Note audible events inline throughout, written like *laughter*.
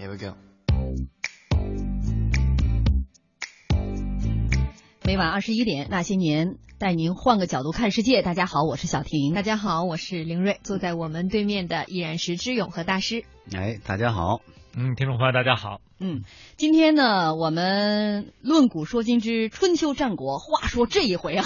Here we go. 每晚二十一点，那些年带您换个角度看世界。大家好，我是小婷。大家好，我是凌睿。坐在我们对面的依然是知勇和大师。哎，大家好。嗯，听众朋友大家好。嗯，今天呢，我们论古说今之春秋战国。话说这一回啊，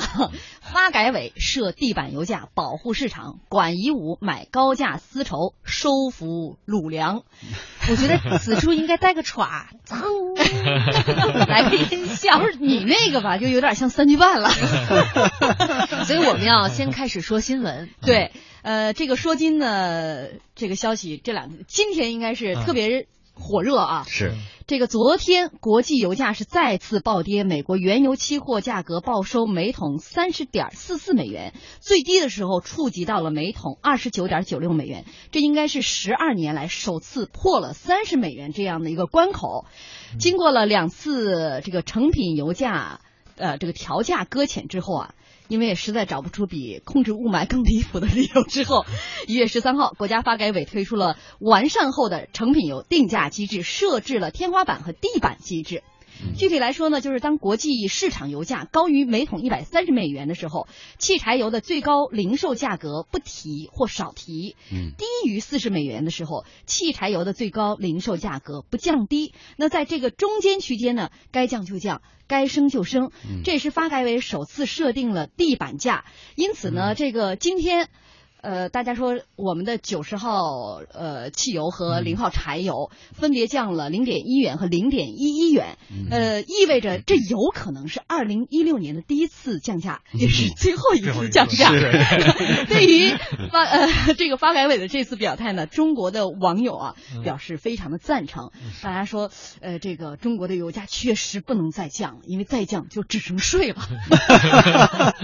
发改委设地板油价保护市场，管夷吾买高价丝绸，收服鲁粮。*laughs* 我觉得此处应该带个歘，*laughs* 来个音效。不是你那个吧，就有点像三句半了。*laughs* 所以我们要先开始说新闻。对，呃，这个说金呢，这个消息这两今天应该是特别。火热啊！是这个，昨天国际油价是再次暴跌，美国原油期货价格报收每桶三十点四四美元，最低的时候触及到了每桶二十九点九六美元，这应该是十二年来首次破了三十美元这样的一个关口。经过了两次这个成品油价呃这个调价搁浅之后啊。因为实在找不出比控制雾霾更离谱的理由之后，一月十三号，国家发改委推出了完善后的成品油定价机制，设置了天花板和地板机制。具体来说呢，就是当国际市场油价高于每桶一百三十美元的时候，汽柴油的最高零售价格不提或少提；低于四十美元的时候，汽柴油的最高零售价格不降低。那在这个中间区间呢，该降就降，该升就升。这也是发改委首次设定了地板价。因此呢，这个今天。呃，大家说我们的九十号呃汽油和零号柴油分别降了零点一元和零点一一元，呃，意味着这有可能是二零一六年的第一次降价，也是最后一次降价。*laughs* 对于发呃这个发改委的这次表态呢，中国的网友啊表示非常的赞成。大家说，呃，这个中国的油价确实不能再降了，因为再降就只剩税了。*laughs*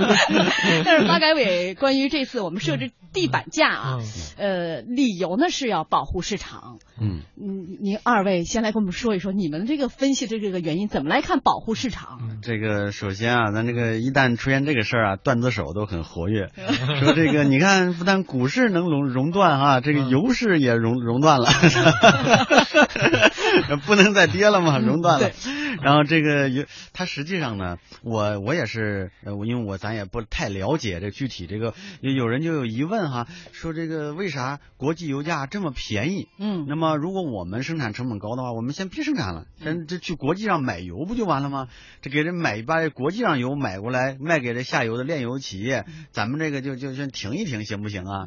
但是发改委关于这次我们设置。地板价啊，呃，理由呢是要保护市场。嗯嗯，您二位先来跟我们说一说，你们这个分析的这个原因怎么来看保护市场？这个首先啊，咱这个一旦出现这个事儿啊，段子手都很活跃，*laughs* 说这个你看，不但股市能熔熔断啊，这个油市也熔熔断了，*laughs* *laughs* 不能再跌了嘛，熔断了。*laughs* 然后这个油，它实际上呢，我我也是，因为我咱也不太了解这具体这个，有人就有疑问。问哈，说这个为啥国际油价这么便宜？嗯，那么如果我们生产成本高的话，我们先别生产了，先这去国际上买油不就完了吗？这给人买把国际上油买过来卖给这下游的炼油企业，咱们这个就就先停一停行不行啊？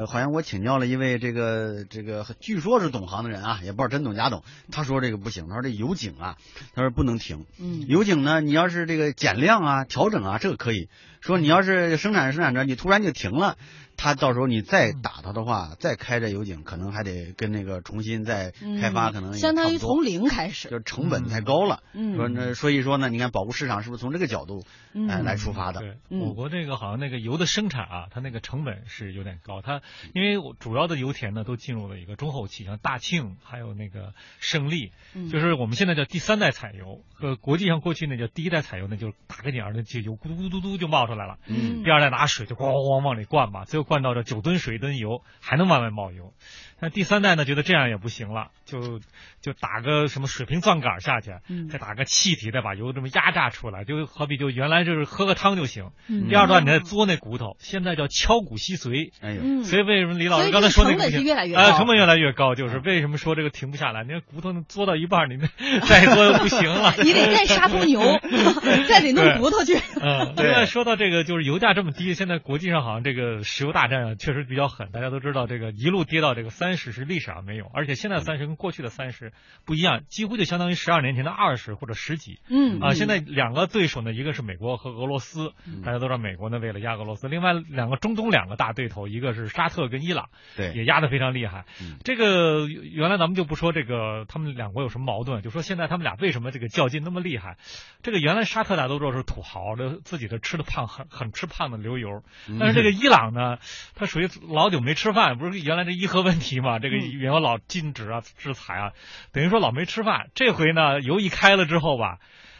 呃，好像我请教了一位这个这个据说是懂行的人啊，也不知道真懂假懂，他说这个不行，他说这油井啊，他说不能停。嗯，油井呢，你要是这个减量啊、调整啊，这个可以说你要是生产生产着，你突然就停了。他到时候你再打他的话，再开这油井，可能还得跟那个重新再开发，可能相当于从零开始，就成本太高了。嗯说那所以说呢，你看保护市场是不是从这个角度来来出发的？对，我国这个好像那个油的生产啊，它那个成本是有点高。它因为主要的油田呢都进入了一个中后期，像大庆还有那个胜利，就是我们现在叫第三代采油，和国际上过去那叫第一代采油，那就是打个点儿，那就油咕嘟咕嘟嘟就冒出来了。嗯，第二代拿水就咣咣往里灌吧，最后。灌到这九吨水一吨油，还能往外冒油。那第三代呢？觉得这样也不行了，就就打个什么水平钻杆下去，再打个气体，再把油这么压榨出来，就好比就原来就是喝个汤就行。第二段你再嘬那骨头，现在叫敲骨吸髓。哎呦，所以为什么李老师刚才说那个成本越来越高？成本越来越高，就是为什么说这个停不下来？你看骨头嘬到一半，你 *laughs* 再嘬又不行了。*laughs* 你得再杀头牛，*laughs* 再得弄骨头去。嗯，另外说到这个，就是油价这么低，现在国际上好像这个石油大战啊，确实比较狠。大家都知道，这个一路跌到这个三。三十是历史上没有，而且现在三十跟过去的三十不一样，几乎就相当于十二年前的二十或者十几。嗯啊，现在两个对手呢，一个是美国和俄罗斯，大家都知道美国呢为了压俄罗斯，另外两个中东两个大对头，一个是沙特跟伊朗，对，也压得非常厉害。这个原来咱们就不说这个他们两国有什么矛盾，就说现在他们俩为什么这个较劲那么厉害？这个原来沙特大家都知道是土豪，这自己的吃的胖，很很吃胖的流油。但是这个 *laughs* 伊朗呢，他属于老久没吃饭，不是原来这伊核问题。嘛，这个原来老禁止啊，制裁啊，等于说老没吃饭。这回呢，油一开了之后吧，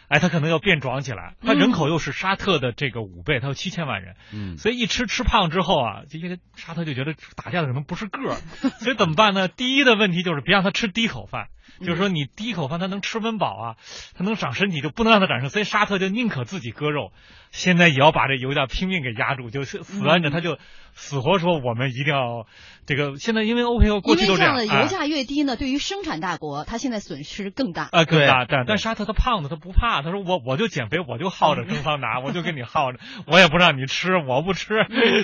哎，他可能要变壮起来。他人口又是沙特的这个五倍，他有七千万人，嗯，所以一吃吃胖之后啊，这些沙特就觉得打架的可能不是个儿，*laughs* 所以怎么办呢？第一的问题就是别让他吃第一口饭。就是说你第一口饭它能吃温饱啊，它能长身体，就不能让它长身。所以沙特就宁可自己割肉，现在也要把这油价拼命给压住，就是死按着他就死活说我们一定要这个。现在因为欧佩克过去都这样的，油价越低呢，对于生产大国，它现在损失更大啊，更大。但但沙特他胖子他不怕，他说我我就减肥，我就耗着蒸桑拿，我就跟你耗着，我也不让你吃，我不吃。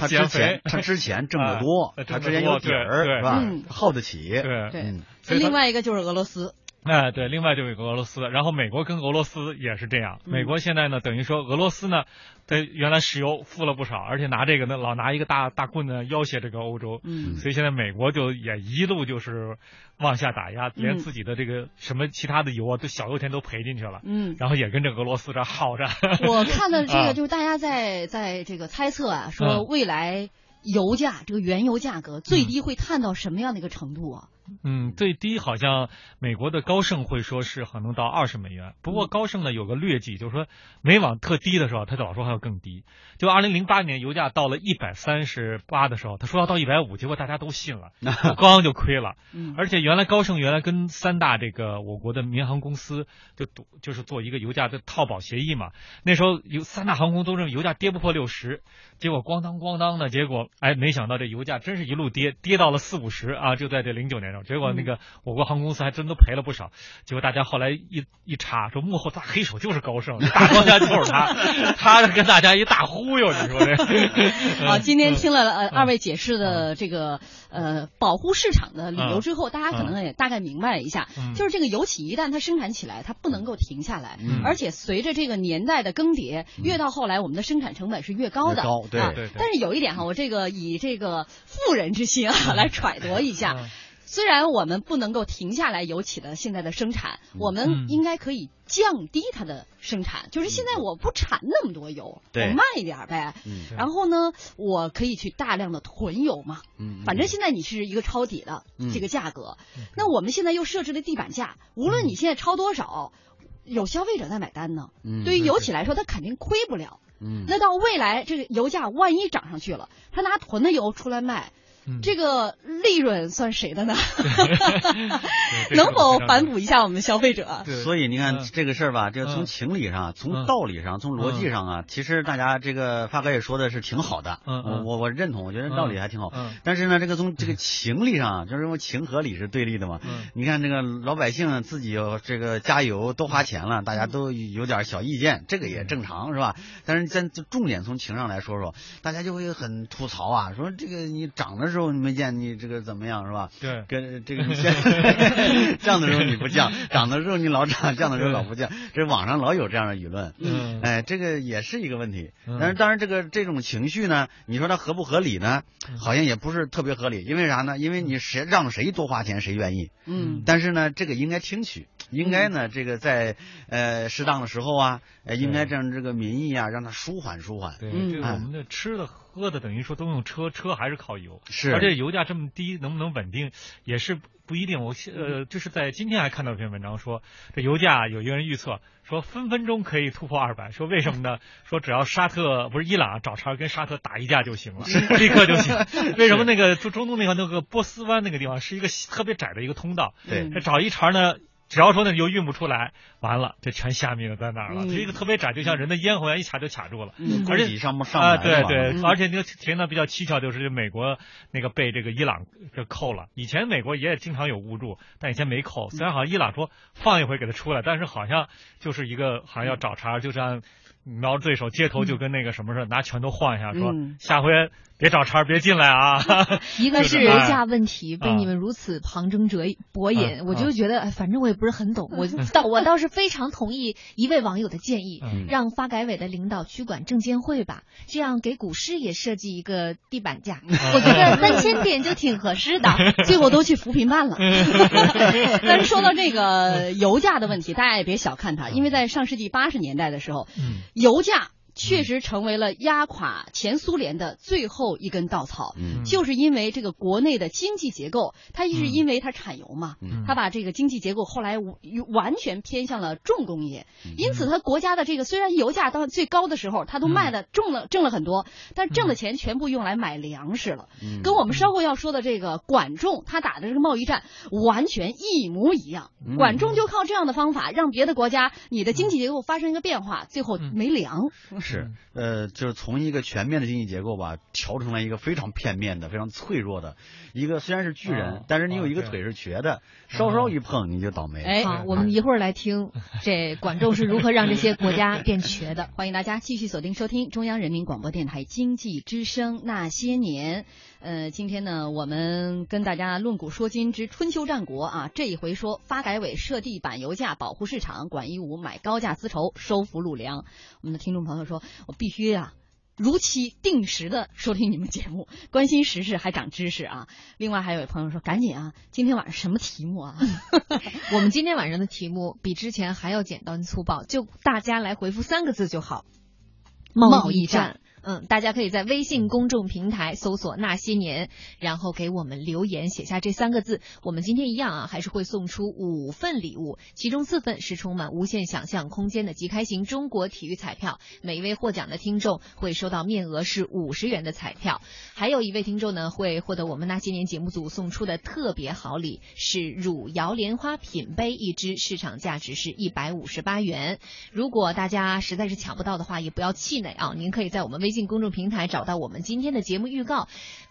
减肥，他之前挣得多，他之前有底儿，是吧？耗得起。对对。另外一个就是俄罗斯。哎，对，另外就有个俄罗斯，然后美国跟俄罗斯也是这样。美国现在呢，等于说俄罗斯呢，对原来石油付了不少，而且拿这个呢，老拿一个大大棍子要挟这个欧洲。嗯。所以现在美国就也一路就是往下打压，连自己的这个什么其他的油啊，都小油田都赔进去了。嗯。然后也跟这俄罗斯这耗着。我看的这个就是大家在 *laughs* 在这个猜测啊，说未来油价这个原油价格最低会探到什么样的一个程度啊？*laughs* 嗯，最低好像美国的高盛会说是可能到二十美元。不过高盛呢有个劣迹，就是说每往特低的时候，他老说还要更低。就二零零八年油价到了一百三十八的时候，他说要到一百五，结果大家都信了，*laughs* 刚就亏了。而且原来高盛原来跟三大这个我国的民航公司就赌，就是做一个油价的套保协议嘛。那时候有三大航空都认为油价跌不破六十，结果咣当咣当的，结果哎没想到这油价真是一路跌，跌到了四五十啊！就在这零九年。结果那个我国航空公司还真都赔了不少。结果大家后来一一查，说幕后大黑手就是高盛，大庄家就是他，*laughs* 他跟大家一大忽悠，你说这？*laughs* 好，今天听了呃二位解释的这个呃保护市场的理由之后，大家可能也大概明白了一下，就是这个油企一旦它生产起来，它不能够停下来，而且随着这个年代的更迭，越到后来我们的生产成本是越高的。高对对。但是有一点哈，我这个以这个富人之心啊来揣度一下。虽然我们不能够停下来油企的现在的生产，我们应该可以降低它的生产。就是现在我不产那么多油，我卖一点呗。然后呢，我可以去大量的囤油嘛。反正现在你是一个抄底的这个价格，那我们现在又设置了地板价，无论你现在抄多少，有消费者在买单呢。对于油企来说，它肯定亏不了。那到未来这个油价万一涨上去了，他拿囤的油出来卖。这个利润算谁的呢？*laughs* *laughs* 能否反哺一下我们消费者？所以你看这个事儿吧，这个从情理上、从道理上、从逻辑上啊，其实大家这个发哥也说的是挺好的。我我我认同，我觉得道理还挺好。但是呢，这个从这个情理上，*laughs* 就是因为情和理是对立的嘛。你看这个老百姓自己这个加油都花钱了，大家都有点小意见，这个也正常是吧？但是咱重点从情上来说说，大家就会很吐槽啊，说这个你涨的时候没见你这个怎么样是吧？对，跟这个你降 *laughs* 的时候你不降，*laughs* 涨的时候你老涨，降的时候老不降，这网上老有这样的舆论。嗯，哎，这个也是一个问题。但是当然这个这种情绪呢，你说它合不合理呢？好像也不是特别合理。因为啥呢？因为你谁让谁多花钱谁愿意。嗯。但是呢，这个应该听取，应该呢，这个在呃适当的时候啊，呃应该让这个民意啊，让它舒缓舒缓。对，这个我们的吃的。喝的等于说都用车，车还是靠油，是，而且油价这么低，能不能稳定也是不一定。我呃，就是在今天还看到一篇文章说，这油价有一个人预测说分分钟可以突破二百，说为什么呢？说只要沙特不是伊朗找茬跟沙特打一架就行了，立刻就行。*laughs* 为什么那个中中东那个那个波斯湾那个地方是一个特别窄的一个通道，对，找一茬呢？只要说那油运不出来，完了就全下命在那儿了。这一个特别窄，就像人的咽喉一样，一卡就卡住了。嗯而且上不上啊，对对，而且那个情况比较蹊跷，就是美国那个被这个伊朗给扣了。以前美国也经常有误入，但以前没扣。虽然好像伊朗说放一回给他出来，但是好像就是一个好像要找茬，就像瞄着对手，街头就跟那个什么似的，拿拳头晃一下，说下回。别找茬，别进来啊！*laughs* 一个 *laughs* 是油价问题被你们如此旁征者博引，我就觉得，反正我也不是很懂。我倒 *laughs* 我倒是非常同意一位网友的建议，让发改委的领导去管证监会吧，这样给股市也设计一个地板价，我觉得三千点就挺合适的。最后都去扶贫办了。但是说到这个油价的问题，大家也别小看它，因为在上世纪八十年代的时候，油价。确实成为了压垮前苏联的最后一根稻草。嗯，就是因为这个国内的经济结构，它是因为它产油嘛，它把这个经济结构后来完全偏向了重工业，因此它国家的这个虽然油价到最高的时候，它都卖的挣了挣了很多，但挣的钱全部用来买粮食了，跟我们稍后要说的这个管仲他打的这个贸易战完全一模一样。管仲就靠这样的方法让别的国家你的经济结构发生一个变化，最后没粮。是，呃，就是从一个全面的经济结构吧，调成了一个非常片面的、非常脆弱的一个。虽然是巨人，但是你有一个腿是瘸的，稍稍一碰你就倒霉。哎，好，我们一会儿来听 *laughs* 这管仲是如何让这些国家变瘸的。欢迎大家继续锁定收听中央人民广播电台经济之声那些年。呃，今天呢，我们跟大家论古说今之春秋战国啊，这一回说发改委设地板油价保护市场，管一五买高价丝绸收俘虏粮。我们的听众朋友说，我必须啊，如期定时的收听你们节目，关心时事还长知识啊。*laughs* 另外还有位朋友说，赶紧啊，今天晚上什么题目啊？*laughs* 我们今天晚上的题目比之前还要简单粗暴，就大家来回复三个字就好，贸易战。嗯，大家可以在微信公众平台搜索“那些年”，然后给我们留言，写下这三个字。我们今天一样啊，还是会送出五份礼物，其中四份是充满无限想象空间的即开型中国体育彩票，每一位获奖的听众会收到面额是五十元的彩票。还有一位听众呢，会获得我们那些年节目组送出的特别好礼，是汝窑莲花品杯一只，市场价值是一百五十八元。如果大家实在是抢不到的话，也不要气馁啊，您可以在我们微。进公众平台找到我们今天的节目预告，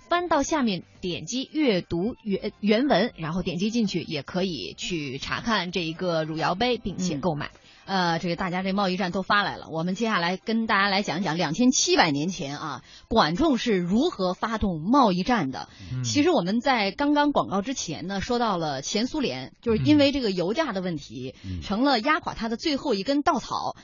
翻到下面点击阅读原原文，然后点击进去也可以去查看这一个汝窑杯，并且购买。呃，这个大家这贸易战都发来了，我们接下来跟大家来讲讲两千七百年前啊，管仲是如何发动贸易战的。其实我们在刚刚广告之前呢，说到了前苏联，就是因为这个油价的问题，成了压垮他的最后一根稻草。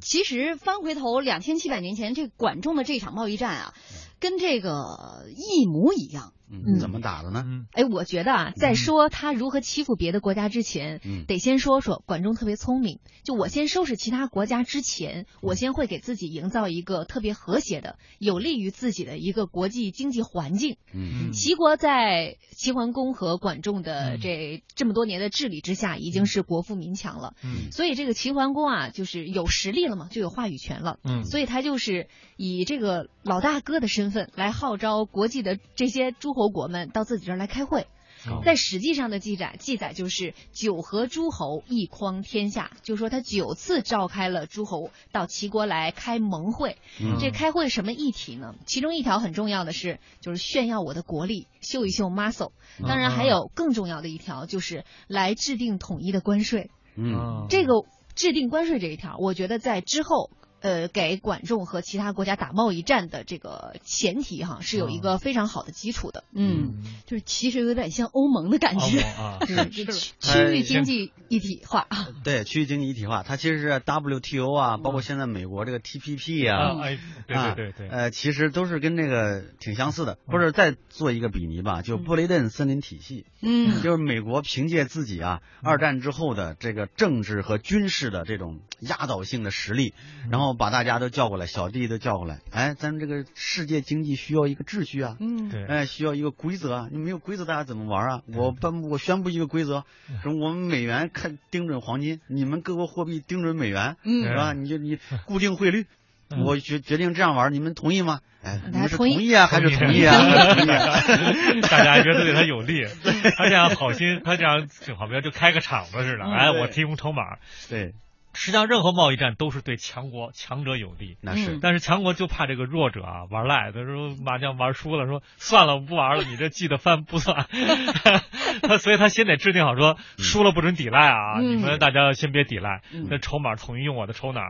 其实翻回头两千七百年前，这管仲的这场贸易战啊，跟这个一模一样。嗯，怎么打的呢？哎，我觉得啊，在说他如何欺负别的国家之前，嗯得先说说管仲特别聪明。就我先收拾其他国家之前，我先会给自己营造一个特别和谐的、有利于自己的一个国际经济环境。嗯，齐国在齐桓公和管仲的这这么多年的治理之下，已经是国富民强了。嗯，所以这个齐桓公啊，就是有实力了嘛，就有话语权了。嗯，所以他就是以这个老大哥的身份来号召国际的这些诸侯。侯国们到自己这儿来开会，在史记上的记载记载就是九合诸侯，一匡天下，就说他九次召开了诸侯到齐国来开盟会。这开会什么议题呢？其中一条很重要的是，就是炫耀我的国力，秀一秀 muscle。当然还有更重要的一条，就是来制定统一的关税。嗯，这个制定关税这一条，我觉得在之后。呃，给管仲和其他国家打贸易战的这个前提哈，是有一个非常好的基础的。嗯，就是其实有点像欧盟的感觉，*laughs* 是区区域经济一体化。对，区域经济一体化，它其实是 WTO 啊，包括现在美国这个 TPP 啊，对对对对，呃，其实都是跟这个挺相似的。或者再做一个比拟吧，就布雷顿森林体系。嗯，就是美国凭借自己啊，二战之后的这个政治和军事的这种压倒性的实力，然后。把大家都叫过来，小弟都叫过来。哎，咱们这个世界经济需要一个秩序啊，嗯，对，哎，需要一个规则啊。你没有规则，大家怎么玩啊？我颁布，我宣布一个规则，说我们美元看盯准黄金，你们各国货币盯准美元，嗯，是吧？你就你固定汇率，我决决定这样玩，你们同意吗？哎，你们是同意啊，还是同意啊？*laughs* *laughs* 大家觉得对他有利，*laughs* 他这样好心，他这样就好比就开个场子似的，哎，我提供筹码，对。实际上，任何贸易战都是对强国、强者有利。那是，但是强国就怕这个弱者啊玩赖。他说麻将玩输了，说算了，我不玩了。你这记的翻不算。*laughs* 他所以，他先得制定好，说输了不准抵赖啊。你们大家先别抵赖，那筹码统一用我的筹码？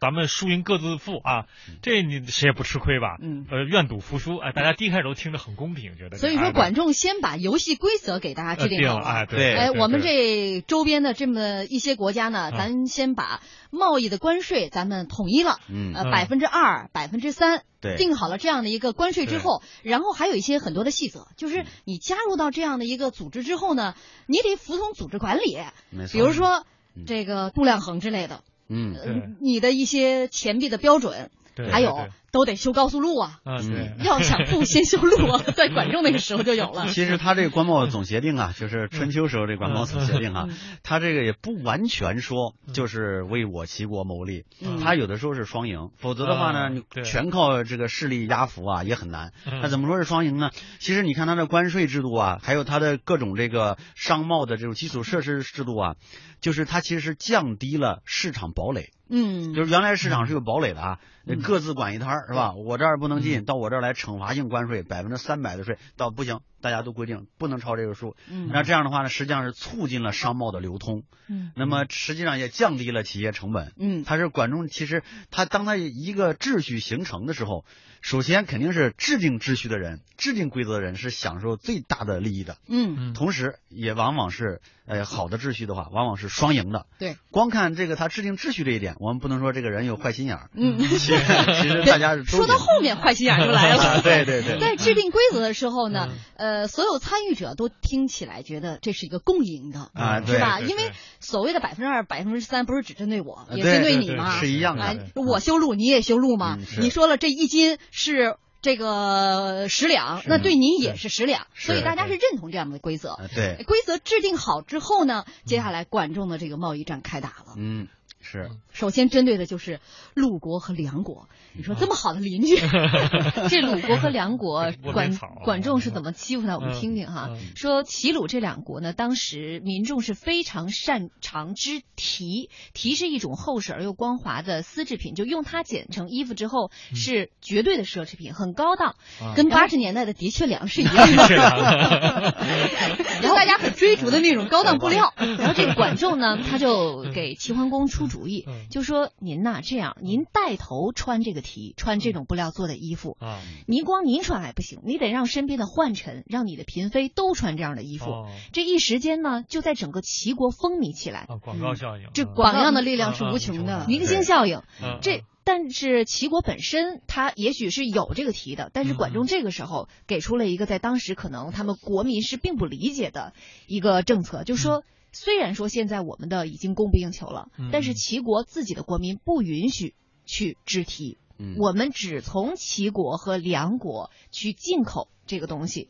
咱们输赢各自负啊。这你谁也不吃亏吧？嗯。呃，愿赌服输。哎，大家第一开始都听着很公平，觉得。所以说，管仲先把游戏规则给大家制定好了。哎，对。哎，我们这周边的这么一些国家呢，咱先。把贸易的关税咱们统一了，嗯，呃，百分之二、百分之三，对，定好了这样的一个关税之后，然后还有一些很多的细则，就是你加入到这样的一个组织之后呢，你得服从组织管理，没错，比如说这个度量衡之类的，嗯，你的一些钱币的标准。还有都得修高速路啊。嗯，要想富，先修路啊，*laughs* 在管仲那个时候就有了。其实他这个官贸总协定啊，就是春秋时候这官贸总协定啊，他这个也不完全说就是为我齐国谋利，他有的时候是双赢，否则的话呢，你全靠这个势力压服啊也很难。那怎么说是双赢呢？其实你看他的关税制度啊，还有他的各种这个商贸的这种基础设施制度啊，就是他其实是降低了市场堡垒。嗯，就是原来市场是有堡垒的啊，各自管一摊儿是吧？我这儿不能进，到我这儿来惩罚性关税百分之三百的税，到不行，大家都规定不能超这个数。嗯，那这样的话呢，实际上是促进了商贸的流通。嗯，那么实际上也降低了企业成本。嗯，它是管仲，其实他当他一个秩序形成的时候，首先肯定是制定秩序的人、制定规则的人是享受最大的利益的。嗯，同时也往往是呃好的秩序的话，往往是双赢的。对，光看这个他制定秩序这一点。我们不能说这个人有坏心眼儿，嗯，*laughs* 其实其实大家说到后面坏心眼就来了，*laughs* 对对对。在制定规则的时候呢，呃，所有参与者都听起来觉得这是一个共赢的啊，是吧？因为所谓的百分之二、百分之三，不是只针对我，也针对你嘛，是一样的。我修路，你也修路嘛。你说了这一斤是这个十两，那对你也是十两，所以大家是认同这样的规则。对，规则制定好之后呢，接下来管仲的这个贸易战开打了。嗯。是，首先针对的就是鲁国和梁国。你说这么好的邻居，*laughs* 这鲁国和梁国管管仲是怎么欺负他？我们听听哈。说齐鲁这两国呢，当时民众是非常擅长织提，提是一种厚实而又光滑的丝制品，就用它剪成衣服之后是绝对的奢侈品，很高档，跟八十年代的的确良是一样的。*laughs* *laughs* 然后大家很追逐的那种高档布料。然后这个管仲呢，他就给齐桓公出。主意就说您呐，这样您带头穿这个题，穿这种布料做的衣服。啊，您光您穿还不行，你得让身边的宦臣，让你的嫔妃都穿这样的衣服。这一时间呢，就在整个齐国风靡起来。广告效应，这榜样的力量是无穷的，明星效应。这但是齐国本身他也许是有这个题的，但是管仲这个时候给出了一个在当时可能他们国民是并不理解的一个政策，就说。虽然说现在我们的已经供不应求了，但是齐国自己的国民不允许去制提，我们只从齐国和梁国去进口这个东西，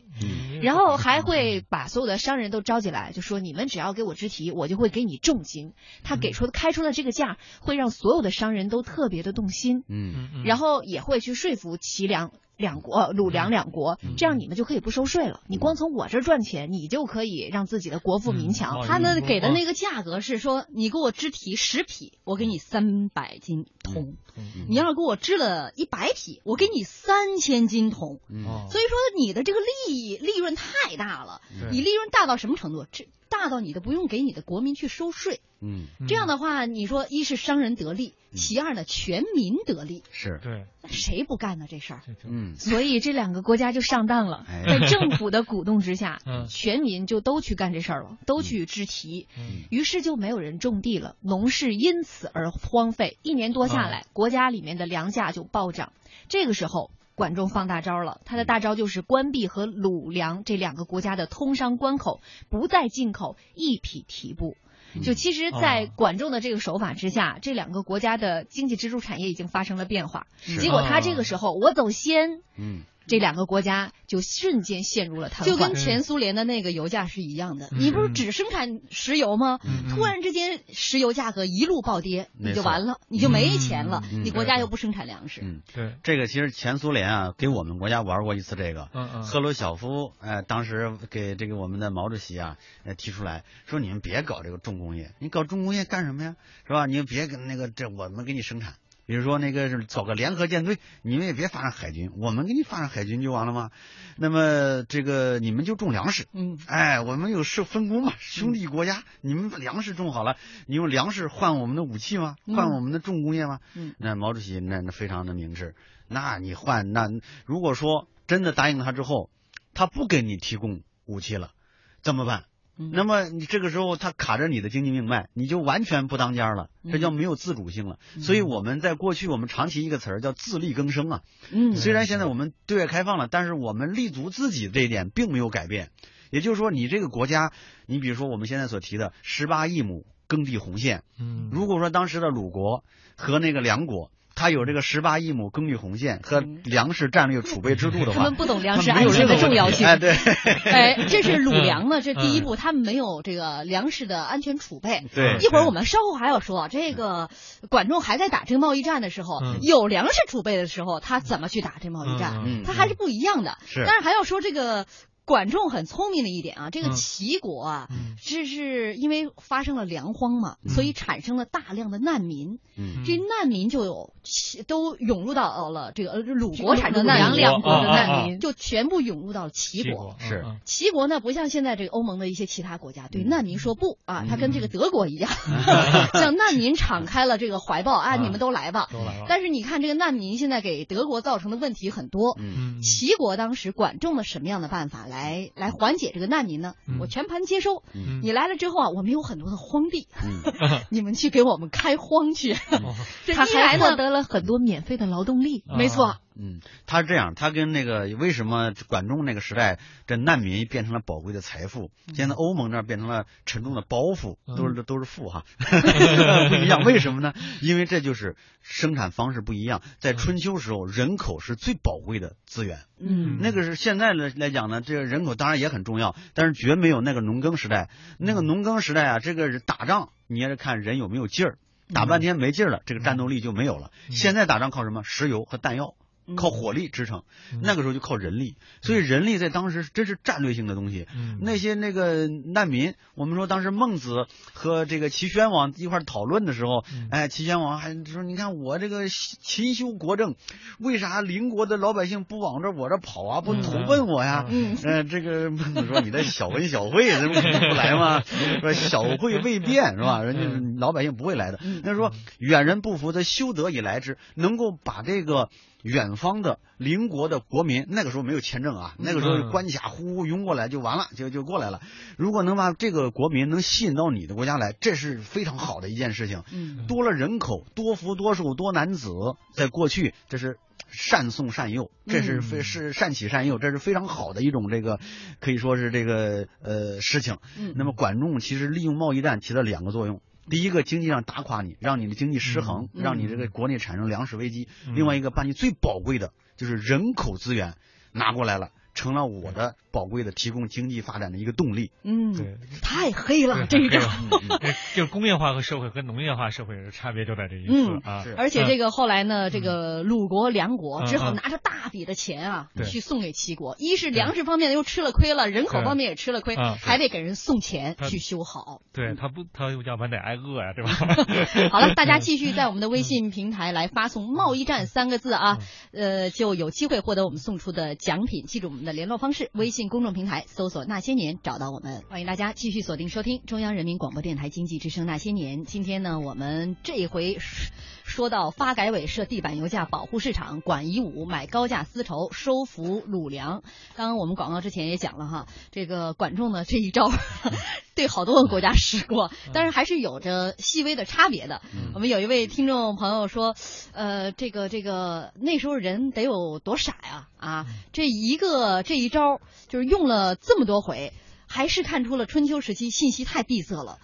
然后还会把所有的商人都招进来，就说你们只要给我织提，我就会给你重金。他给出的开出的这个价，会让所有的商人都特别的动心，嗯，然后也会去说服齐梁。两国鲁梁两国，这样你们就可以不收税了。你光从我这赚钱，你就可以让自己的国富民强。他呢给的那个价格是说，你给我织提十匹，我给你三百斤铜；你要是给我织了一百匹，我给你三千斤铜。所以说你的这个利益利润太大了，你利润大到什么程度？这大到你都不用给你的国民去收税。嗯，这样的话，你说一是商人得利，其二呢全民得利。是。对，谁不干呢这事儿？嗯，所以这两个国家就上当了，在政府的鼓动之下，*laughs* 全民就都去干这事儿了，都去织提，于是就没有人种地了，农事因此而荒废。一年多下来，国家里面的粮价就暴涨。这个时候，管仲放大招了，他的大招就是关闭和鲁梁这两个国家的通商关口，不再进口一匹提布。就其实，在管仲的这个手法之下，这两个国家的经济支柱产业已经发生了变化。结果他这个时候，我走先。嗯。这两个国家就瞬间陷入了瘫痪，就跟前苏联的那个油价是一样的。你不是只生产石油吗？突然之间石油价格一路暴跌，你就完了，你就没钱了。你国家又不生产粮食。嗯，对，这个其实前苏联啊，给我们国家玩过一次这个。嗯嗯。赫鲁晓夫哎，当时给这个我们的毛主席啊，呃提出来说：“你们别搞这个重工业，你搞重工业干什么呀？是吧？你别跟那个这我们给你生产。”比如说那个是找个联合舰队，你们也别发展海军，我们给你发展海军就完了吗？那么这个你们就种粮食，嗯，哎，我们有是分工嘛，兄弟国家，你们把粮食种好了，你用粮食换我们的武器吗？换我们的重工业吗？嗯，那毛主席那那非常的明智，那你换那如果说真的答应他之后，他不给你提供武器了，怎么办？那么你这个时候他卡着你的经济命脉，你就完全不当家了，这叫没有自主性了。所以我们在过去我们长期一个词儿叫自力更生啊。嗯，虽然现在我们对外开放了，但是我们立足自己这一点并没有改变。也就是说，你这个国家，你比如说我们现在所提的十八亿亩耕地红线，嗯，如果说当时的鲁国和那个梁国。他有这个十八亿亩耕地红线和粮食战略储备制度的话，他们不懂粮食安全的重要性。哎，对，哎，这是鲁粮呢，这第一步，他们没有这个粮食的安全储备。对，一会儿我们稍后还要说，这个管仲还在打这个贸易战的时候，有粮食储备的时候，他怎么去打这贸易战？他还是不一样的。是，但是还要说这个。管仲很聪明的一点啊，这个齐国啊，这是因为发生了粮荒嘛，所以产生了大量的难民。这难民就有都涌入到了这个鲁国产生难民两国的难民，就全部涌入到了齐国。是齐国呢，不像现在这个欧盟的一些其他国家对难民说不啊，他跟这个德国一样，向难民敞开了这个怀抱啊，你们都来吧。但是你看这个难民现在给德国造成的问题很多。齐国当时管仲的什么样的办法来？来来缓解这个难民呢？我全盘接收。你来了之后啊，我们有很多的荒地，*laughs* 你们去给我们开荒去。*laughs* 他还获得了很多免费的劳动力，没错。嗯，他是这样，他跟那个为什么管仲那个时代这难民变成了宝贵的财富，现在欧盟那儿变成了沉重的包袱，都是都是富哈，*laughs* 不一样。为什么呢？因为这就是生产方式不一样。在春秋时候，人口是最宝贵的资源。嗯，那个是现在来来讲呢，这个人口当然也很重要，但是绝没有那个农耕时代。那个农耕时代啊，这个打仗你也是看人有没有劲儿，打半天没劲儿了，这个战斗力就没有了。现在打仗靠什么？石油和弹药。靠火力支撑，那个时候就靠人力，所以人力在当时真是战略性的东西。那些那个难民，我们说当时孟子和这个齐宣王一块讨论的时候，哎，齐宣王还说：“你看我这个勤修国政，为啥邻国的老百姓不往这我这跑啊，不投奔我呀？”嗯，这个孟子说：“你这小恩小惠，怎么不来吗？*laughs* 说小惠未变是吧？人家老百姓不会来的。那说远人不服，则修德以来之，能够把这个。”远方的邻国的国民，那个时候没有签证啊，那个时候关卡呼呼拥过来就完了，就就过来了。如果能把这个国民能吸引到你的国家来，这是非常好的一件事情。嗯，多了人口，多福多寿多男子，在过去这是善送善诱，这是非是善起善诱，这是非常好的一种这个可以说是这个呃事情。嗯，那么管仲其实利用贸易战起了两个作用。第一个经济上打垮你，让你的经济失衡，让你这个国内产生粮食危机；另外一个把你最宝贵的就是人口资源拿过来了。成了我的宝贵的提供经济发展的一个动力。嗯，对，太黑了这一招。*laughs* 就工业化和社会和农业化社会的差别就在这一次啊。而且这个后来呢，这个鲁国、梁国只好拿着大笔的钱啊，去送给齐国。一是粮食方面又吃了亏了，人口方面也吃了亏，还得给人送钱去修好。对他不，他要不然得挨饿呀，对吧？*laughs* *laughs* 好了，大家继续在我们的微信平台来发送“贸易战”三个字啊，呃，就有机会获得我们送出的奖品。记住我们。的联络方式，微信公众平台搜索“那些年”找到我们，欢迎大家继续锁定收听中央人民广播电台经济之声《那些年》。今天呢，我们这一回说到发改委设地板油价保护市场，管夷吾买高价丝绸，收服鲁粮。刚刚我们广告之前也讲了哈，这个管仲呢这一招 *laughs* 对好多个国家使过，但是还是有着细微的差别的。我们有一位听众朋友说，呃，这个这个那时候人得有多傻呀啊，这一个。这一招就是用了这么多回。还是看出了春秋时期信息太闭塞了，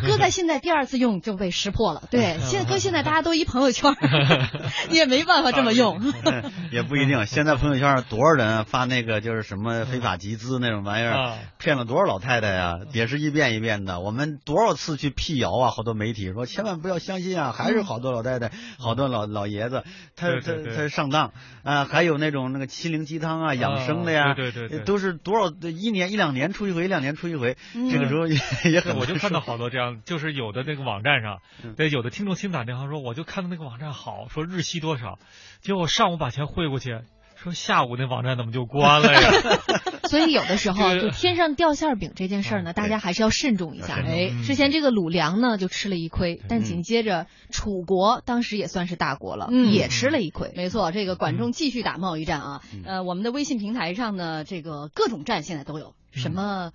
搁在现在第二次用就被识破了。对，现在搁现在大家都一朋友圈，*laughs* 你也没办法这么用。*laughs* *laughs* 也不一定，现在朋友圈多少人发那个就是什么非法集资那种玩意儿，骗了多少老太太呀，也是一遍一遍的。我们多少次去辟谣啊，好多媒体说千万不要相信啊，还是好多老太太、好多老老爷子，他他他上当啊。还有那种那个心灵鸡汤啊、养生的呀，对对对，都是多少一年一两年出一回。一两年出一回，这个时候也也很。我就看到好多这样，就是有的那个网站上，对，有的听众新打电话说，我就看到那个网站好，说日息多少，结果上午把钱汇过去，说下午那网站怎么就关了呀？*laughs* 所以有的时候 *laughs* 就天上掉馅饼这件事儿呢，大家还是要慎重一下。哎，之前这个鲁粮呢就吃了一亏，但紧接着楚国当时也算是大国了，也吃了一亏。没错，这个管仲继续打贸易战啊。呃，我们的微信平台上呢，这个各种战现在都有。什么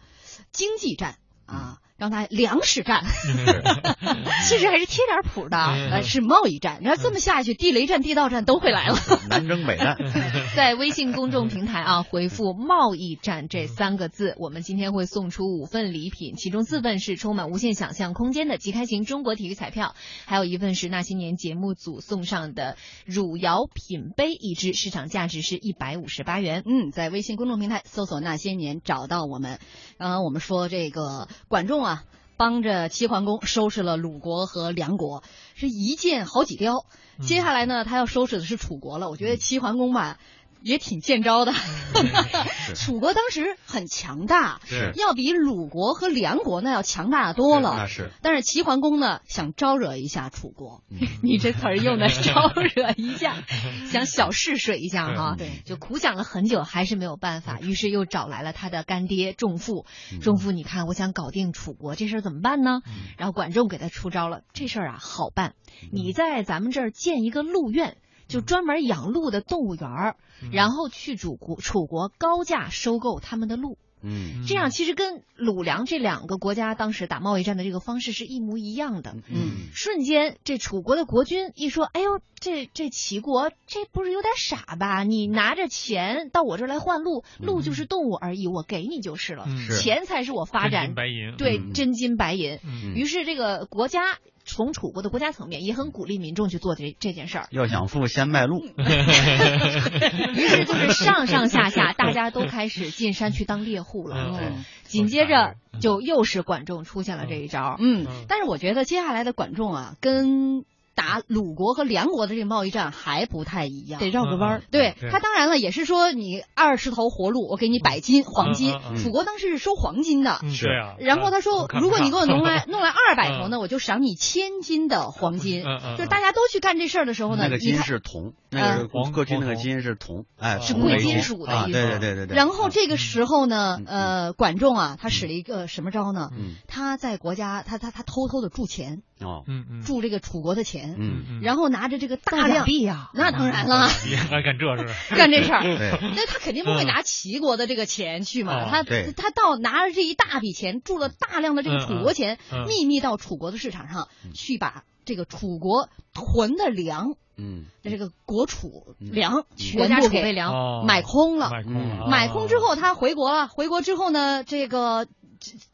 经济战啊？让他粮食战，*laughs* 其实还是贴点谱的。呃，是贸易战。你要这么下去，地雷战、地道战都会来了。南征北战。*laughs* 在微信公众平台啊，*laughs* 回复“贸易战”这三个字，我们今天会送出五份礼品，其中四份是充满无限想象空间的即开型中国体育彩票，还有一份是那些年节目组送上的汝窑品杯一只，市场价值是一百五十八元。嗯，在微信公众平台搜索“那些年”找到我们。刚刚我们说这个管仲啊。帮着齐桓公收拾了鲁国和梁国，是一箭好几雕。接下来呢，他要收拾的是楚国了。我觉得齐桓公吧。也挺见招的，*laughs* 楚国当时很强大，要比鲁国和梁国那要强大多了。那是，但是齐桓公呢，想招惹一下楚国。*laughs* 你这词儿用的 *laughs* 招惹一下，想小试水一下哈。对，就苦想了很久，还是没有办法，于是又找来了他的干爹仲父。仲父，你看，我想搞定楚国，这事儿怎么办呢？然后管仲给他出招了，这事儿啊好办，你在咱们这儿建一个鹿苑。就专门养鹿的动物园儿，然后去楚国楚国高价收购他们的鹿，嗯，这样其实跟鲁梁这两个国家当时打贸易战的这个方式是一模一样的，嗯，瞬间这楚国的国君一说，哎呦，这这齐国这不是有点傻吧？你拿着钱到我这儿来换鹿，鹿就是动物而已，我给你就是了，钱才是我发展白银，对，真金白银。嗯。于是这个国家。从楚国的国家层面也很鼓励民众去做这这件事儿。要想富，先卖路。于是就是上上下下大家都开始进山去当猎户了。紧接着就又是管仲出现了这一招。嗯，但是我觉得接下来的管仲啊，跟。打鲁国和梁国的这个贸易战还不太一样，得绕个弯儿。对他当然了，也是说你二十头活鹿，我给你百斤黄金。楚国当时是收黄金的，是啊。然后他说，如果你给我弄来弄来二百头呢，我就赏你千斤的黄金。就是大家都去干这事儿的时候呢，那个金是铜，那个黄过去那个金是铜，哎，是贵金属的意思。对对对对对。然后这个时候呢，呃，管仲啊，他使了一个什么招呢？他在国家，他他他偷偷的铸钱。哦，嗯嗯，铸这个楚国的钱，嗯嗯，然后拿着这个大量币呀，那当然了，还干这是干这事儿，*laughs* 那他肯定不会拿齐国的这个钱去嘛，他他到拿着这一大笔钱，注了大量的这个楚国钱，秘密到楚国的市场上去把这个楚国囤的粮，嗯，这个国储粮国家储备粮买空了，买空，买空之后他回国了，回国之后呢，这个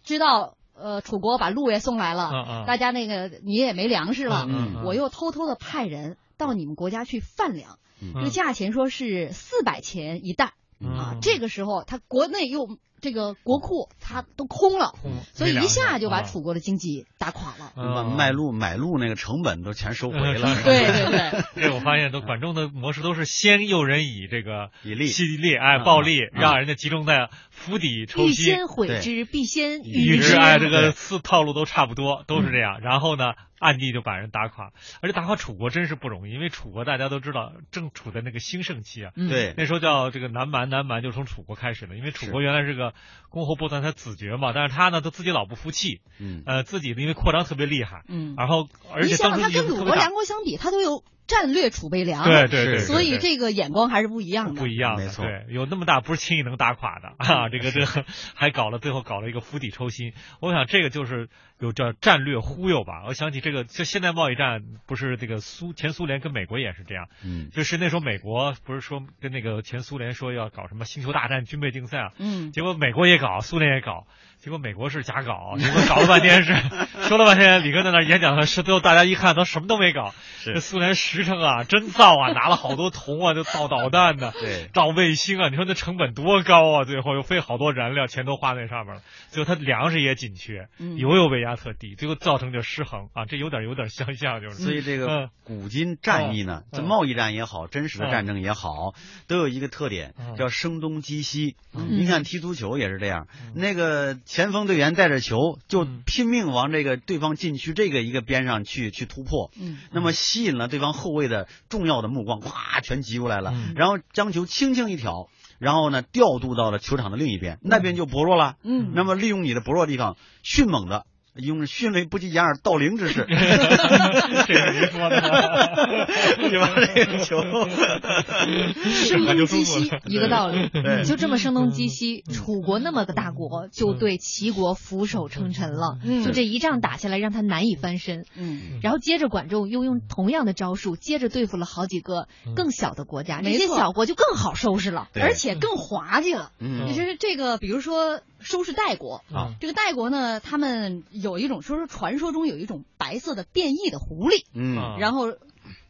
知道。呃，楚国把鹿也送来了，大家那个你也没粮食了，我又偷偷的派人到你们国家去贩粮，这个价钱说是四百钱一担啊，这个时候他国内又。这个国库它都空了，所以一下就把楚国的经济打垮了。卖路买路那个成本都全收回了。对 *laughs* 对对，*laughs* 这我发现都管仲的模式都是先诱人以这个以利犀利哎暴力，让人家集中在釜底抽薪。必先毁之，必先予之。哎，这个四套路都差不多，都是这样。然后呢？暗地就把人打垮，而且打垮楚国真是不容易，因为楚国大家都知道正处在那个兴盛期啊。对，那时候叫这个南蛮，南蛮就从楚国开始的，因为楚国原来是个公侯伯算他子爵嘛，但是他呢，他自己老不服气，嗯，呃，自己因为扩张特别厉害，嗯，然后而且当时他跟鲁国、梁国相比，他都有。战略储备粮，对对对，所以这个眼光还是不一样的，不一样的，没错，对，有那么大不是轻易能打垮的啊！这个这个还搞了，最后搞了一个釜底抽薪。我想这个就是有叫战略忽悠吧。我想起这个，就现在贸易战不是这个苏前苏联跟美国也是这样，嗯，就是那时候美国不是说跟那个前苏联说要搞什么星球大战军备竞赛啊，嗯，结果美国也搞，苏联也搞。结果美国是假搞，结果搞了半天是 *laughs* 说了半天，李哥在那演讲的时候，最后大家一看，都什么都没搞。这苏联实诚啊，真造啊，*laughs* 拿了好多铜啊，就造导弹呢，对，造卫星啊。你说那成本多高啊？最后又费好多燃料，钱都花那上面了。最后他粮食也紧缺，油又被压特低，最后造成这失衡啊。这有点有点相像，就是。所以这个古今战役呢，这贸易战也好，真实的战争也好，都有一个特点，叫声东击西。你看踢足球也是这样，那个。前锋队员带着球就拼命往这个对方禁区这个一个边上去去突破，嗯，那么吸引了对方后卫的重要的目光，咵全集过来了，然后将球轻轻一挑，然后呢调度到了球场的另一边，那边就薄弱了，嗯，那么利用你的薄弱地方，迅猛的用迅雷不及掩耳盗铃之势，这 *laughs* *laughs* 是您说的，*laughs* 你把这个球声东击西，一个道理。就这么声东击西，楚国那么个大国就对齐国俯首称臣了。就这一仗打下来，让他难以翻身。嗯，然后接着管仲又用同样的招数，接着对付了好几个更小的国家，这些小国就更好收拾了，而且更滑稽了。嗯，就是这个，比如说收拾代国啊，这个代国呢，他们有一种说是传说中有一种白色的变异的狐狸。嗯，然后。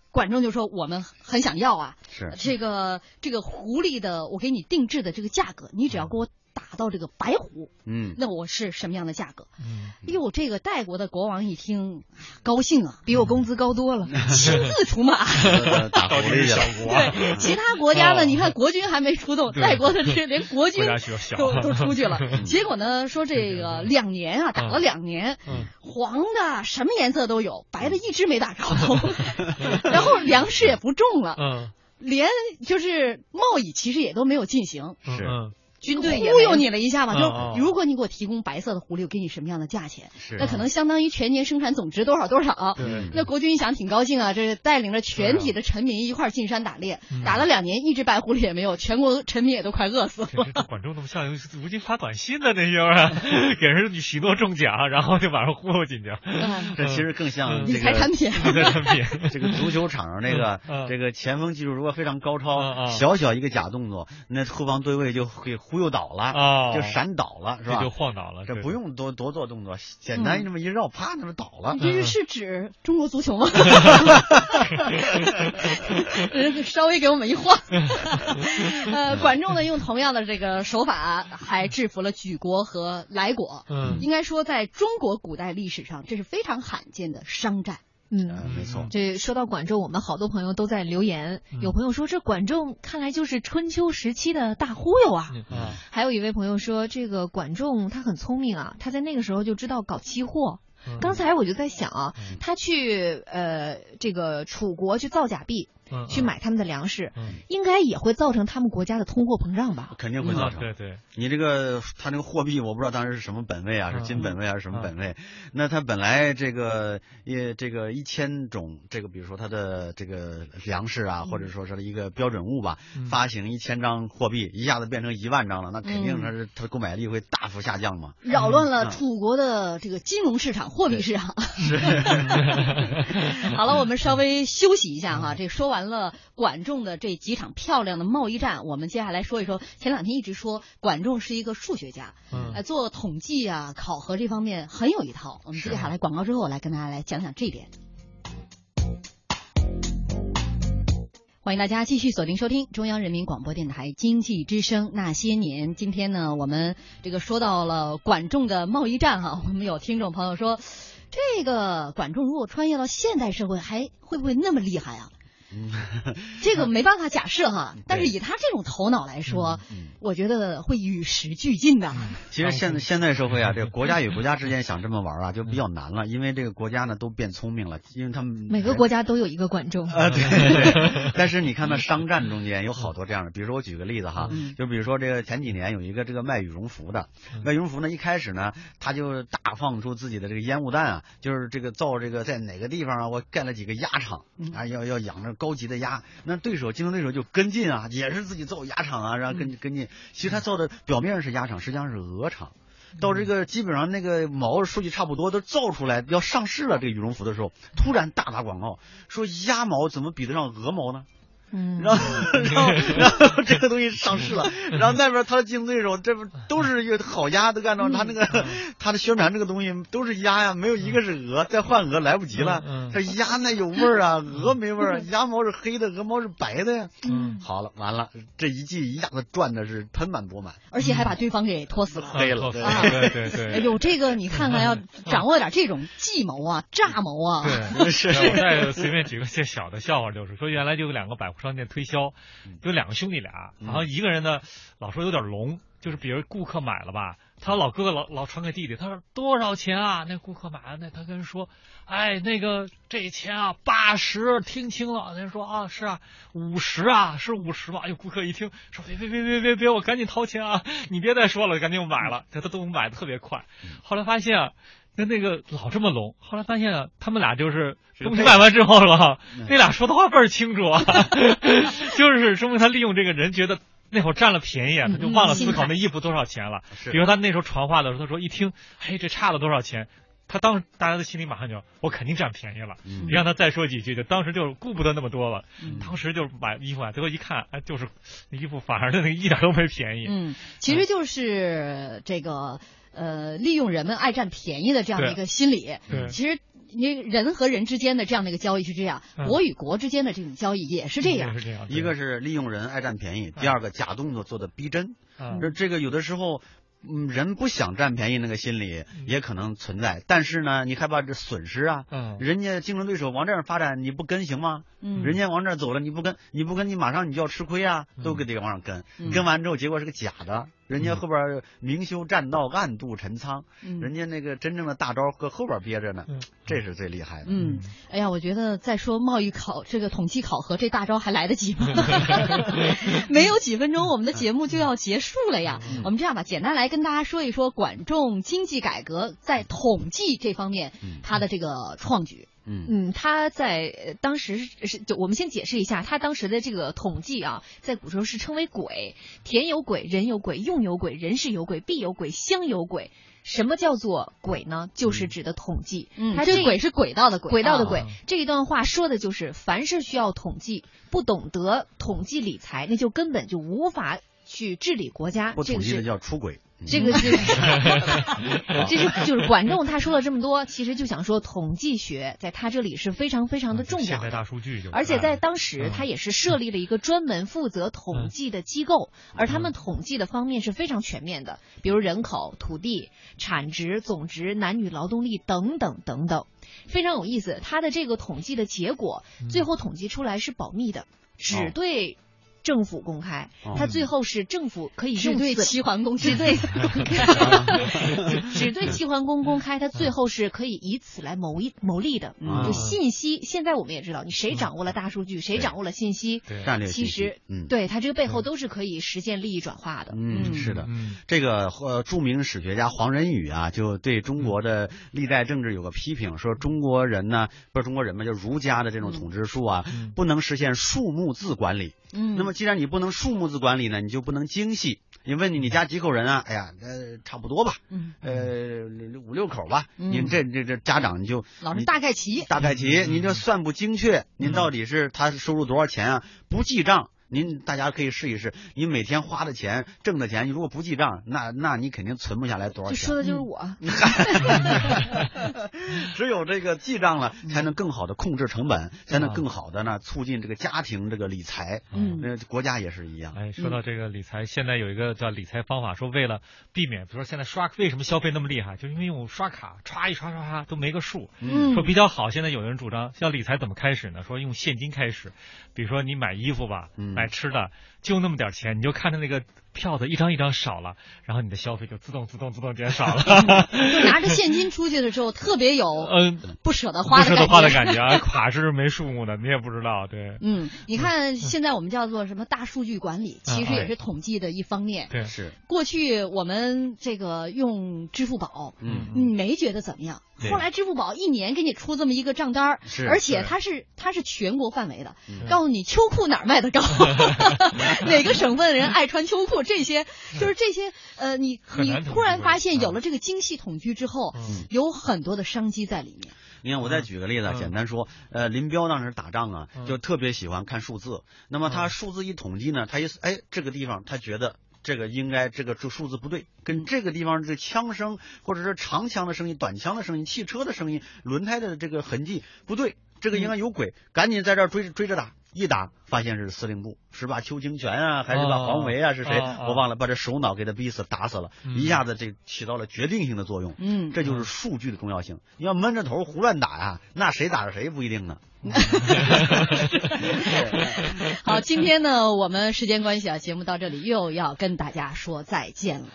管仲就说：“我们很想要啊，是这个这个狐狸的，我给你定制的这个价格，你只要给我。”打到这个白虎，嗯，那我是什么样的价格？嗯，哟，这个代国的国王一听，高兴啊，比我工资高多了，*laughs* 亲自出马，*laughs* 打狐狸小国。对，其他国家呢？你看国军还没出动，代国的这连国军都都出去了。结果呢，说这个两年啊，打了两年，黄的什么颜色都有，白的一只没打着，*laughs* 然后粮食也不种了，嗯，连就是贸易其实也都没有进行，是。军队忽悠你了一下嘛？就如果你给我提供白色的狐狸，我给你什么样的价钱？那可能相当于全年生产总值多少多少？那国军一想挺高兴啊，这带领着全体的臣民一块进山打猎，打了两年，一只白狐狸也没有，全国臣民也都快饿死了。管仲那么像吴京发短信的那些啊？*laughs* 给人许诺中奖，然后就把人忽悠进去。这其实更像理财产品。理财产品。*laughs* 这个足球场上那个这个前锋技术如果非常高超，小小一个假动作，那后方对位就会。忽悠倒了啊，就闪倒了，是吧？就晃倒了，这不用多多做动作，简单这么一绕，啪，那么倒了。这是是指中国足球吗？*laughs* 稍微给我们一晃。呃，管仲呢，用同样的这个手法，还制服了举国和莱国。嗯，应该说，在中国古代历史上，这是非常罕见的商战。嗯，没错。这说到管仲，我们好多朋友都在留言。有朋友说，这管仲看来就是春秋时期的大忽悠啊。还有一位朋友说，这个管仲他很聪明啊，他在那个时候就知道搞期货。刚才我就在想啊，他去呃这个楚国去造假币。去买他们的粮食，应该也会造成他们国家的通货膨胀吧？肯定会造成。对对，你这个他那个货币，我不知道当时是什么本位啊，是金本位还是什么本位？那他本来这个一这个一千种这个，比如说他的这个粮食啊，或者说是一个标准物吧，发行一千张货币，一下子变成一万张了，那肯定他是他的购买力会大幅下降嘛，扰乱了楚国的这个金融市场、货币市场。是。*laughs* *laughs* 好了，我们稍微休息一下哈，这说完。完了，管仲的这几场漂亮的贸易战，我们接下来说一说。前两天一直说管仲是一个数学家，嗯，做统计啊、考核这方面很有一套。我们接下来广告之后我来跟大家来讲讲这点。欢迎大家继续锁定收听中央人民广播电台经济之声那些年。今天呢，我们这个说到了管仲的贸易战哈，我们有听众朋友说，这个管仲如果穿越到现代社会，还会不会那么厉害啊？嗯，这个没办法假设哈，但是以他这种头脑来说，我觉得会与时俱进的。其实现现在社会啊，这个国家与国家之间想这么玩啊，就比较难了，因为这个国家呢都变聪明了，因为他们每个国家都有一个管仲啊，对对。*laughs* 但是你看那商战中间有好多这样的，比如说我举个例子哈，就比如说这个前几年有一个这个卖羽绒服的，卖羽绒服呢一开始呢他就大放出自己的这个烟雾弹啊，就是这个造这个在哪个地方啊，我盖了几个鸭场啊，要要养着。高级的鸭，那对手竞争对手就跟进啊，也是自己造鸭场啊，然后跟跟进。其实他造的表面上是鸭场，实际上是鹅场。到这个基本上那个毛数据差不多都造出来要上市了，这个羽绒服的时候，突然大打广告说鸭毛怎么比得上鹅毛呢？嗯，然后 *laughs* 然后然后这个东西上市了，*laughs* 然后那边他的竞争对手这不都是一个好鸭，都按照他那个 *laughs* 他的宣传这个东西都是鸭呀，没有一个是鹅，再换鹅来不及了。这鸭那有味儿啊，鹅没味儿，鸭毛是黑的，鹅毛是白的呀。嗯，好了，完了，这一季一下子赚的是盆满钵满，而且还把对方给拖死了，黑了。对对对，哎呦，这个你看看，要掌握点这种计谋啊，诈谋啊。对，是。我再随便举个些小的笑话，就是说原来就有两个百货商店推销。有两个兄弟俩，然后一个人呢老说有点聋，就是比如顾客买了吧，他老哥哥老老传给弟弟，他说多少钱啊？那顾客买了，那他跟人说，哎，那个这钱啊八十，听清了。人说啊是啊，五十啊是五十吧？哎呦，顾客一听说别别别别别别，我赶紧掏钱啊！你别再说了，赶紧我买了，他他都买的特别快。后来发现。跟那个老这么聋。后来发现啊，他们俩就是东西买完之后了，那俩说的话倍儿清楚啊，*laughs* 就是说明他利用这个人觉得那会儿占了便宜啊，他就忘了思考那衣服多少钱了。比如他那时候传话的时候，他说一听，哎，这差了多少钱？他当时大家的心里马上就，我肯定占便宜了。你让他再说几句，就当时就顾不得那么多了。当时就买衣服啊，最后一看，哎，就是衣服反而那个一点都没便宜。嗯，其实就是这个呃，利用人们爱占便宜的这样的一个心理。其实你人和人之间的这样的一个交易是这样，国与国之间的这种交易也是这样。一个是利用人爱占便宜，第二个假动作做的逼真。这这个有的时候。嗯，人不想占便宜那个心理也可能存在，但是呢，你害怕这损失啊。嗯，人家竞争对手往这儿发展，你不跟行吗？嗯，人家往这儿走了，你不跟，你不跟，你马上你就要吃亏啊，都得往上跟，跟完之后结果是个假的。人家后边明修栈道，暗度陈仓，人家那个真正的大招搁后边憋着呢，这是最厉害的。嗯，哎呀，我觉得再说贸易考这个统计考核，这大招还来得及吗？*laughs* *laughs* 没有几分钟，我们的节目就要结束了呀。我们这样吧，简单来跟大家说一说管仲经济改革在统计这方面他的这个创举。嗯嗯，他在当时是就我们先解释一下，他当时的这个统计啊，在古时候是称为鬼，田有鬼，人有鬼，用有鬼，人事有鬼，必有鬼，乡有鬼。什么叫做鬼呢？就是指的统计。嗯，这鬼是轨道的轨，轨道的轨。这一段话说的就是，凡是需要统计，不懂得统计理财，那就根本就无法去治理国家。不统计的叫出轨。这个是，*laughs* 这是就是管仲他说了这么多，其实就想说统计学在他这里是非常非常的重要。现在大数据就，而且在当时他也是设立了一个专门负责统计的机构，而他们统计的方面是非常全面的，比如人口、土地、产值、总值、男女劳动力等等等等，非常有意思。他的这个统计的结果，最后统计出来是保密的，只对。政府公开，他最后是政府可以只对齐桓公。只 *laughs* 对只对齐桓公公开，他最后是可以以此来谋一谋利的。就信息，现在我们也知道，你谁掌握了大数据，谁掌握了信息，战略其实，对他这个背后都是可以实现利益转化的。嗯，是的，这个呃，著名史学家黄仁宇啊，就对中国的历代政治有个批评，说中国人呢，不是中国人嘛，就儒家的这种统治术啊，不能实现数目字管理。嗯，那么既然你不能数目字管理呢，你就不能精细。你问你你家几口人啊？哎呀，呃，差不多吧，嗯，呃，五六口吧。您这这这家长你就老是大概齐，大概齐，您这算不精确。您到底是他收入多少钱啊？不记账。您大家可以试一试，你每天花的钱、挣的钱，你如果不记账，那那你肯定存不下来多少钱。说的就是我。*laughs* 只有这个记账了，才能更好的控制成本，才能更好的呢促进这个家庭这个理财。嗯，那国家也是一样。哎，说到这个理财，现在有一个叫理财方法，说为了避免，比如说现在刷为什么消费那么厉害，就因为用刷卡，刷一刷刷刷都没个数。嗯。说比较好，现在有人主张，像理财怎么开始呢？说用现金开始，比如说你买衣服吧。嗯。买吃的就那么点钱，你就看着那个票子一张一张少了，然后你的消费就自动自动自动减少了。*laughs* 就拿着现金出去的时候，*laughs* 特别有嗯不舍得花不舍得花的感觉啊。卡是没数目的，你也不知道对。*laughs* 嗯，你看现在我们叫做什么大数据管理，其实也是统计的一方面。对，是过去我们这个用支付宝，嗯，你没觉得怎么样？后来支付宝一年给你出这么一个账单而且它是它是全国范围的，告诉你秋裤哪儿卖的高，*laughs* 哪个省份的人爱穿秋裤，这些就是这些呃，你你突然发现有了这个精细统计之后，有很多的商机在里面。你看，我再举个例子，简单说，呃，林彪当时打仗啊，就特别喜欢看数字。那么他数字一统计呢，他一哎这个地方他觉得。这个应该这个这数字不对，跟这个地方这枪声或者是长枪的声音、短枪的声音、汽车的声音、轮胎的这个痕迹不对，这个应该有鬼，赶紧在这儿追追着打，一打发现是司令部，是把邱清泉啊，还是把黄维啊，是谁？我忘了，把这首脑给他逼死打死了，一下子这起到了决定性的作用。嗯，这就是数据的重要性。你要闷着头胡乱打呀，那谁打着谁不一定呢。*laughs* *laughs* 好，今天呢，我们时间关系啊，节目到这里又要跟大家说再见了。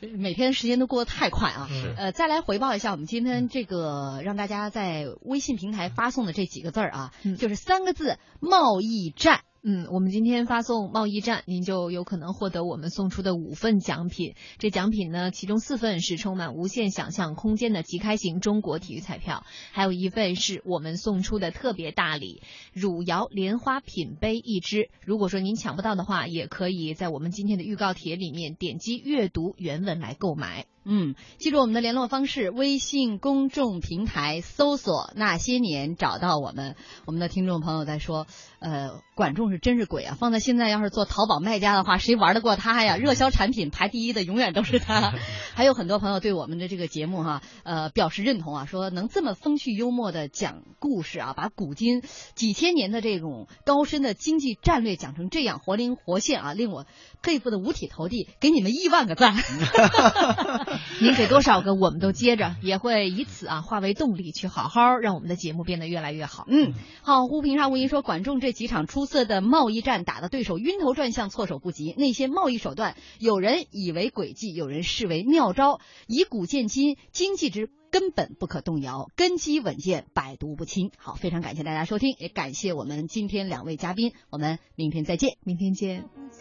每天时间都过得太快啊！呃，再来回报一下我们今天这个让大家在微信平台发送的这几个字儿啊，就是三个字：贸易战。嗯，我们今天发送贸易战，您就有可能获得我们送出的五份奖品。这奖品呢，其中四份是充满无限想象空间的即开型中国体育彩票，还有一份是我们送出的特别大礼——汝窑莲花品杯一只。如果说您抢不到的话，也可以在我们今天的预告帖里面点击阅读原文来购买。嗯，记住我们的联络方式：微信公众平台搜索“那些年”，找到我们。我们的听众朋友在说，呃，管仲是真是鬼啊！放在现在，要是做淘宝卖家的话，谁玩得过他呀？热销产品排第一的永远都是他。*laughs* 还有很多朋友对我们的这个节目哈，呃，表示认同啊，说能这么风趣幽默的讲故事啊，把古今几千年的这种高深的经济战略讲成这样活灵活现啊，令我佩服的五体投地，给你们亿万个赞。*laughs* 您给多少个，我们都接着，也会以此啊化为动力，去好好让我们的节目变得越来越好。嗯，好，胡平沙无疑说，管仲这几场出色的贸易战打的对手晕头转向，措手不及。那些贸易手段，有人以为诡计，有人视为妙招。以古见今，经济之根本不可动摇，根基稳健，百毒不侵。好，非常感谢大家收听，也感谢我们今天两位嘉宾，我们明天再见，明天见。